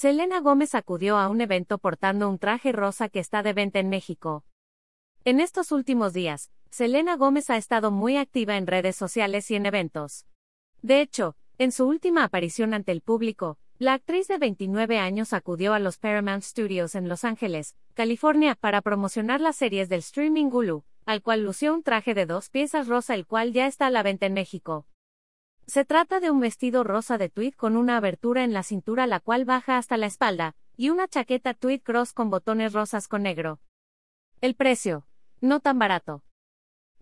Selena Gómez acudió a un evento portando un traje rosa que está de venta en México. En estos últimos días, Selena Gómez ha estado muy activa en redes sociales y en eventos. De hecho, en su última aparición ante el público, la actriz de 29 años acudió a los Paramount Studios en Los Ángeles, California, para promocionar las series del streaming Hulu, al cual lució un traje de dos piezas rosa el cual ya está a la venta en México. Se trata de un vestido rosa de tweed con una abertura en la cintura la cual baja hasta la espalda, y una chaqueta tweed cross con botones rosas con negro. El precio. No tan barato.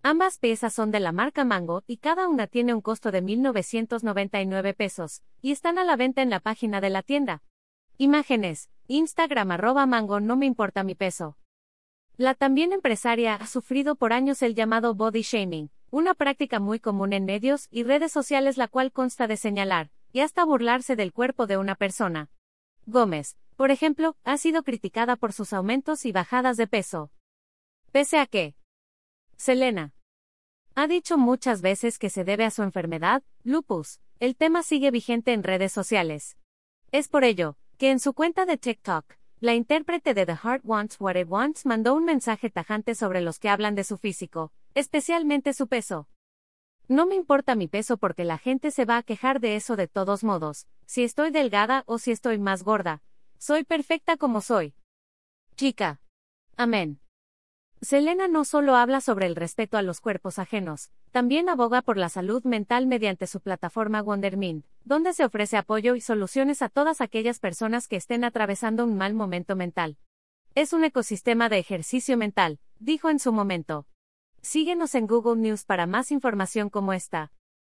Ambas piezas son de la marca Mango y cada una tiene un costo de 1.999 pesos, y están a la venta en la página de la tienda. Imágenes. Instagram arroba mango no me importa mi peso. La también empresaria ha sufrido por años el llamado body shaming, una práctica muy común en medios y redes sociales la cual consta de señalar, y hasta burlarse del cuerpo de una persona. Gómez, por ejemplo, ha sido criticada por sus aumentos y bajadas de peso. Pese a que, Selena. Ha dicho muchas veces que se debe a su enfermedad, lupus. El tema sigue vigente en redes sociales. Es por ello, que en su cuenta de TikTok, la intérprete de The Heart Wants What It Wants mandó un mensaje tajante sobre los que hablan de su físico, especialmente su peso. No me importa mi peso porque la gente se va a quejar de eso de todos modos, si estoy delgada o si estoy más gorda. Soy perfecta como soy. Chica. Amén. Selena no solo habla sobre el respeto a los cuerpos ajenos, también aboga por la salud mental mediante su plataforma Wondermind, donde se ofrece apoyo y soluciones a todas aquellas personas que estén atravesando un mal momento mental. Es un ecosistema de ejercicio mental, dijo en su momento. Síguenos en Google News para más información como esta.